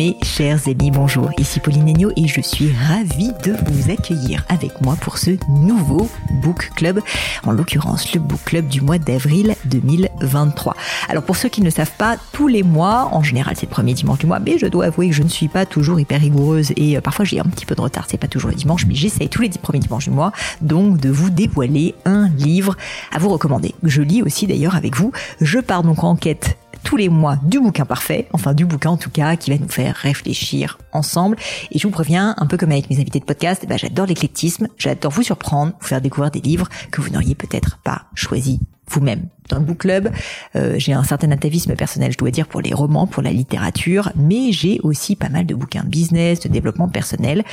Mes chers amis, bonjour, ici Pauline Agneau et je suis ravie de vous accueillir avec moi pour ce nouveau Book Club, en l'occurrence le Book Club du mois d'avril 2023. Alors pour ceux qui ne savent pas, tous les mois, en général c'est le premier dimanche du mois, mais je dois avouer que je ne suis pas toujours hyper rigoureuse et euh, parfois j'ai un petit peu de retard, c'est pas toujours le dimanche, mais j'essaye tous les premiers dimanches du mois donc de vous dévoiler un livre à vous recommander. Je lis aussi d'ailleurs avec vous, je pars donc en quête tous les mois du bouquin parfait, enfin du bouquin en tout cas, qui va nous faire réfléchir ensemble. Et je vous préviens, un peu comme avec mes invités de podcast, bah, j'adore l'éclectisme, j'adore vous surprendre, vous faire découvrir des livres que vous n'auriez peut-être pas choisis vous-même. Dans le book club, euh, j'ai un certain atavisme personnel, je dois dire, pour les romans, pour la littérature, mais j'ai aussi pas mal de bouquins de business, de développement personnel.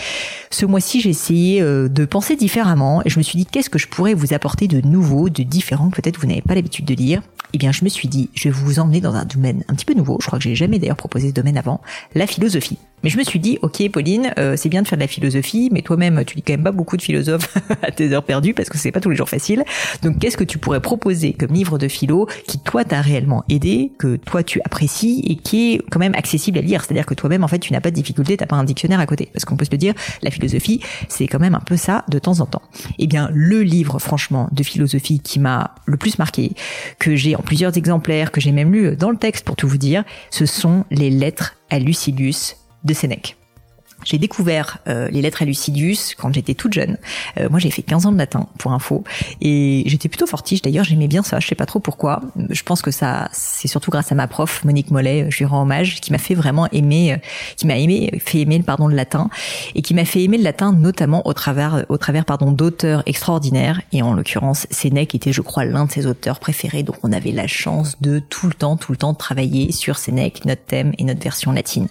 Ce mois-ci, j'ai essayé euh, de penser différemment et je me suis dit qu'est-ce que je pourrais vous apporter de nouveau, de différent, que peut-être vous n'avez pas l'habitude de lire? Eh bien, je me suis dit, je vais vous emmener dans un domaine un petit peu nouveau. Je crois que j'ai jamais d'ailleurs proposé ce domaine avant, la philosophie. Mais je me suis dit, ok Pauline, euh, c'est bien de faire de la philosophie, mais toi-même, tu lis quand même pas beaucoup de philosophes à tes heures perdues parce que c'est pas tous les jours facile. Donc, qu'est-ce que tu pourrais proposer comme livre de philo qui toi t'a réellement aidé, que toi tu apprécies et qui est quand même accessible à lire C'est-à-dire que toi-même, en fait, tu n'as pas de difficulté, t'as pas un dictionnaire à côté. Parce qu'on peut se le dire, la philosophie, c'est quand même un peu ça de temps en temps. Eh bien, le livre, franchement, de philosophie qui m'a le plus marqué, que j'ai en plusieurs exemplaires, que j'ai même lu dans le texte pour tout vous dire, ce sont les lettres à Lucilius de Sénèque. J'ai découvert euh, les lettres à Lucidius quand j'étais toute jeune. Euh, moi, j'ai fait 15 ans de latin, pour info, et j'étais plutôt fortiche. D'ailleurs, j'aimais bien ça. Je sais pas trop pourquoi. Je pense que ça, c'est surtout grâce à ma prof Monique Mollet, je lui rends hommage, qui m'a fait vraiment aimer, euh, qui m'a aimé, fait aimer le pardon le latin, et qui m'a fait aimer le latin notamment au travers, au travers pardon d'auteurs extraordinaires. Et en l'occurrence, Sénèque était, je crois, l'un de ses auteurs préférés. Donc, on avait la chance de tout le temps, tout le temps travailler sur Sénèque, notre thème et notre version latine.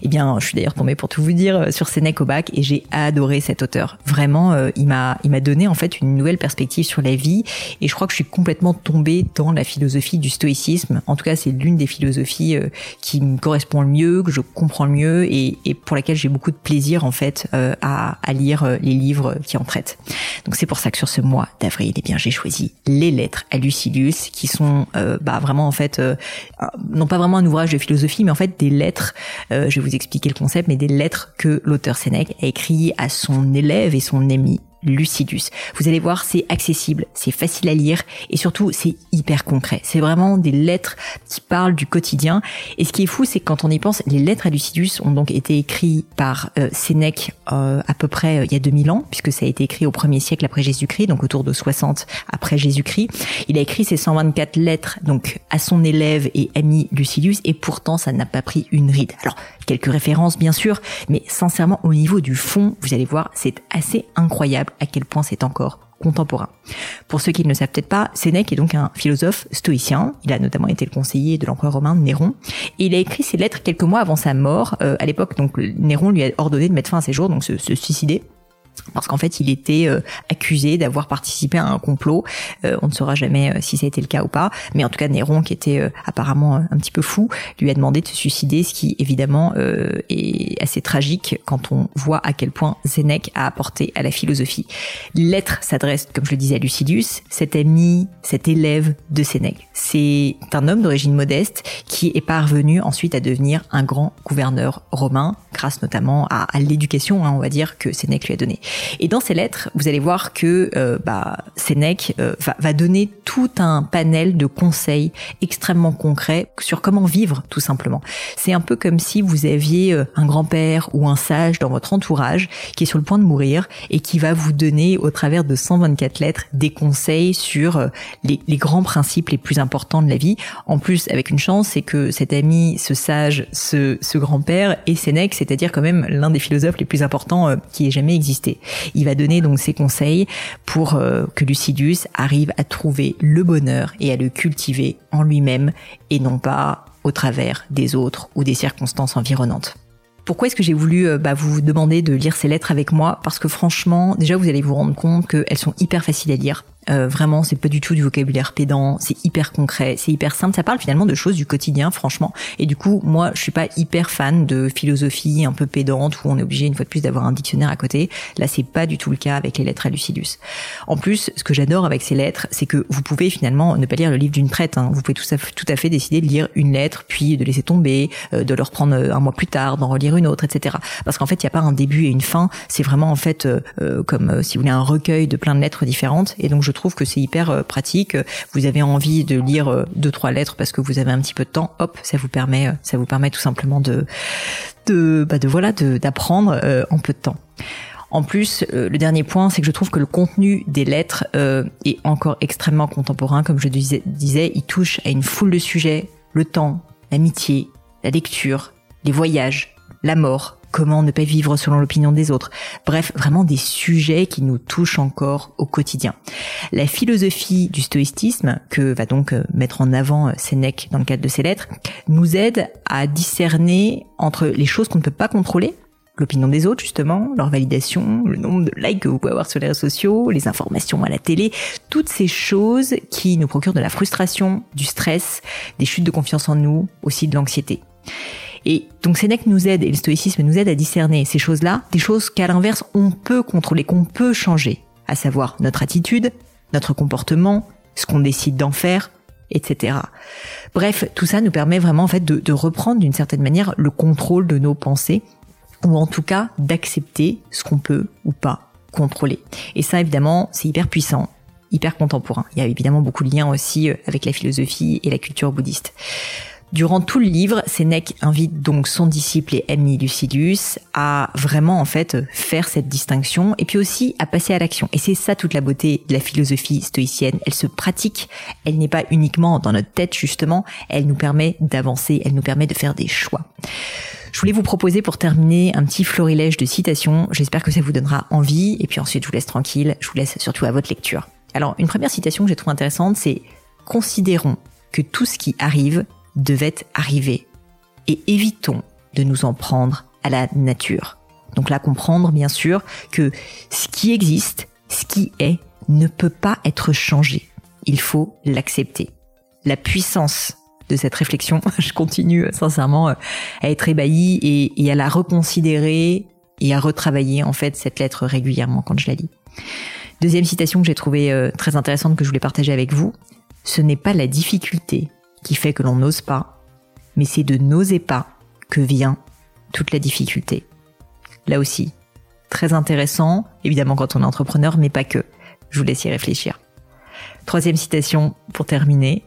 Eh bien, je suis d'ailleurs tombée pour tout vous dire euh, sur Sénèque au bac et j'ai adoré cet auteur. Vraiment, euh, il m'a il m'a donné en fait une nouvelle perspective sur la vie et je crois que je suis complètement tombée dans la philosophie du stoïcisme. En tout cas, c'est l'une des philosophies euh, qui me correspond le mieux, que je comprends le mieux et, pour laquelle j'ai beaucoup de plaisir en fait à, à lire les livres qui en traitent. Donc c'est pour ça que sur ce mois d'avril, eh bien j'ai choisi les lettres à Lucilius qui sont bah vraiment en fait non pas vraiment un ouvrage de philosophie mais en fait des lettres. je vais vous expliquer le concept, mais des lettres que l'auteur Sénèque a écrit à son élève et son ami Lucidus. Vous allez voir, c'est accessible, c'est facile à lire et surtout c'est hyper concret. C'est vraiment des lettres qui parlent du quotidien. Et ce qui est fou, c'est que quand on y pense, les lettres à Lucidus ont donc été écrites par euh, Sénèque euh, à peu près euh, il y a 2000 ans, puisque ça a été écrit au premier siècle après Jésus-Christ, donc autour de 60 après Jésus-Christ. Il a écrit ces 124 lettres donc à son élève et ami Lucidus et pourtant ça n'a pas pris une ride. Alors quelques références bien sûr, mais sincèrement au niveau du fond, vous allez voir, c'est assez incroyable à quel point c'est encore contemporain. Pour ceux qui ne le savent peut-être pas, Sénèque est donc un philosophe stoïcien. Il a notamment été le conseiller de l'empereur romain Néron. Et il a écrit ses lettres quelques mois avant sa mort. Euh, à l'époque, donc Néron lui a ordonné de mettre fin à ses jours, donc se suicider parce qu'en fait il était euh, accusé d'avoir participé à un complot. Euh, on ne saura jamais euh, si ça a été le cas ou pas, mais en tout cas Néron, qui était apparemment un petit peu fou, lui a demandé de se suicider, ce qui évidemment est assez tragique quand on voit à quel point Sénèque a apporté à la philosophie. Lettre s'adresse, comme je le disais, à Lucidius, cet ami, cet élève de Sénèque. C'est un homme d'origine modeste qui est parvenu ensuite à devenir un grand gouverneur romain, grâce notamment à, l'éducation, hein, on va dire, que Sénèque lui a donnée. Et dans ces lettres, vous allez voir que euh, bah, Sénèque euh, va, donner tout un panel de conseils extrêmement concrets sur comment vivre, tout simplement. C'est un peu comme si vous aviez euh, un grand-père ou un sage dans votre entourage qui est sur le point de mourir et qui va vous donner, au travers de 124 lettres, des conseils sur les, les grands principes les plus importants de la vie. En plus, avec une chance, c'est que cet ami, ce sage, ce, ce grand-père est Sénèque, c'est-à-dire quand même l'un des philosophes les plus importants qui ait jamais existé. Il va donner donc ses conseils pour euh, que Lucidus arrive à trouver le bonheur et à le cultiver en lui-même et non pas au travers des autres ou des circonstances environnantes. Pourquoi est-ce que j'ai voulu euh, bah, vous demander de lire ces lettres avec moi? Parce que franchement, déjà vous allez vous rendre compte qu'elles sont hyper faciles à lire. Euh, vraiment, c'est pas du tout du vocabulaire pédant, c'est hyper concret, c'est hyper simple. Ça parle finalement de choses du quotidien, franchement. Et du coup, moi, je suis pas hyper fan de philosophie un peu pédante où on est obligé une fois de plus d'avoir un dictionnaire à côté. Là, c'est pas du tout le cas avec les lettres à Lucidus. En plus, ce que j'adore avec ces lettres, c'est que vous pouvez finalement ne pas lire le livre d'une traite. Hein. Vous pouvez tout à, tout à fait décider de lire une lettre, puis de laisser tomber, euh, de le reprendre euh, un mois plus tard, d'en relire une autre, etc. Parce qu'en fait, il n'y a pas un début et une fin. C'est vraiment en fait comme si vous voulez un recueil de plein de lettres différentes. Et donc, trouve que c'est hyper euh, pratique. Vous avez envie de lire euh, deux trois lettres parce que vous avez un petit peu de temps, hop, ça vous permet euh, ça vous permet tout simplement de de bah de voilà d'apprendre en peu de temps. En plus, le dernier point, c'est que je trouve que le contenu des lettres est encore extrêmement contemporain. Comme je disais, disais, il touche à une foule de sujets le temps, l'amitié, la lecture, les voyages, la mort, comment ne pas vivre selon l'opinion des autres. Bref, vraiment des sujets qui nous touchent encore au quotidien. La philosophie du stoïcisme, que va donc euh, mettre en avant euh, Sénèque dans le cadre de ses lettres, nous aide à discerner entre les choses qu'on ne peut pas contrôler, l'opinion des autres justement, leur validation, le nombre de likes que vous pouvez avoir sur les réseaux sociaux, les informations à la télé, toutes ces choses qui nous procurent de la frustration, du stress, des chutes de confiance en nous, aussi de l'anxiété. Et donc Sénèque nous aide, et le stoïcisme nous aide à discerner ces choses-là, des choses qu'à l'inverse on peut contrôler, qu'on peut changer, à savoir notre attitude, notre comportement, ce qu'on décide d'en faire, etc. Bref, tout ça nous permet vraiment en fait de, de reprendre d'une certaine manière le contrôle de nos pensées, ou en tout cas d'accepter ce qu'on peut ou pas contrôler. Et ça évidemment c'est hyper puissant, hyper contemporain. Il y a évidemment beaucoup de liens aussi euh, avec la philosophie et la culture bouddhiste. Durant tout le livre, Sénèque invite donc son disciple et ami Lucidus à vraiment en fait faire cette distinction et puis aussi à passer à l'action. Et c'est ça toute la beauté de la philosophie stoïcienne. Elle se pratique, elle n'est pas uniquement dans notre tête justement, elle nous permet d'avancer, elle nous permet de faire des choix. Je voulais vous proposer pour terminer un petit florilège de citations. J'espère que ça vous donnera envie et puis ensuite je vous laisse tranquille. Je vous laisse surtout à votre lecture. Alors une première citation que j'ai trouvée intéressante, c'est Considérons que tout ce qui arrive devait arriver. Et évitons de nous en prendre à la nature. Donc là, comprendre bien sûr que ce qui existe, ce qui est, ne peut pas être changé. Il faut l'accepter. La puissance de cette réflexion, je continue sincèrement à être ébahie et, et à la reconsidérer et à retravailler en fait cette lettre régulièrement quand je la lis. Deuxième citation que j'ai trouvée euh, très intéressante que je voulais partager avec vous. Ce n'est pas la difficulté qui fait que l'on n'ose pas, mais c'est de n'oser pas que vient toute la difficulté. Là aussi, très intéressant, évidemment quand on est entrepreneur, mais pas que. Je vous laisse y réfléchir. Troisième citation pour terminer.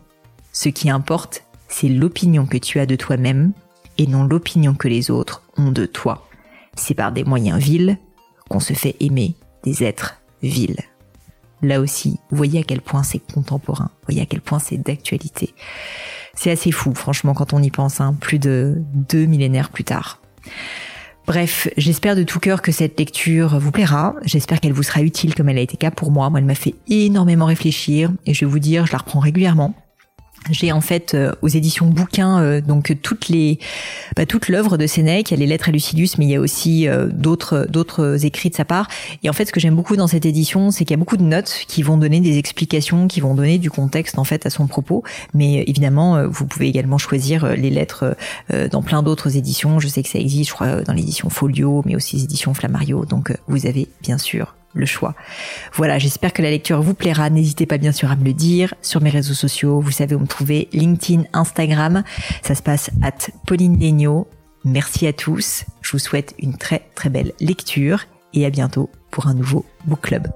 Ce qui importe, c'est l'opinion que tu as de toi-même et non l'opinion que les autres ont de toi. C'est par des moyens vils qu'on se fait aimer des êtres vils là aussi, vous voyez à quel point c'est contemporain, voyez à quel point c'est d'actualité. C'est assez fou, franchement, quand on y pense, hein, plus de deux millénaires plus tard. Bref, j'espère de tout cœur que cette lecture vous plaira. J'espère qu'elle vous sera utile comme elle a été cas pour moi. Moi, elle m'a fait énormément réfléchir et je vais vous dire, je la reprends régulièrement. J'ai en fait euh, aux éditions bouquins euh, donc toutes les bah, toute l'œuvre de Sénèque, il y a les lettres à Lucidus, mais il y a aussi euh, d'autres d'autres écrits de sa part. Et en fait, ce que j'aime beaucoup dans cette édition, c'est qu'il y a beaucoup de notes qui vont donner des explications, qui vont donner du contexte en fait à son propos. Mais évidemment, vous pouvez également choisir les lettres dans plein d'autres éditions. Je sais que ça existe, je crois, dans l'édition Folio, mais aussi les éditions Flammario. Donc, vous avez bien sûr le choix. Voilà, j'espère que la lecture vous plaira. N'hésitez pas bien sûr à me le dire sur mes réseaux sociaux. Vous savez où me trouver, LinkedIn, Instagram. Ça se passe at Pauline Legno. Merci à tous. Je vous souhaite une très très belle lecture et à bientôt pour un nouveau book club.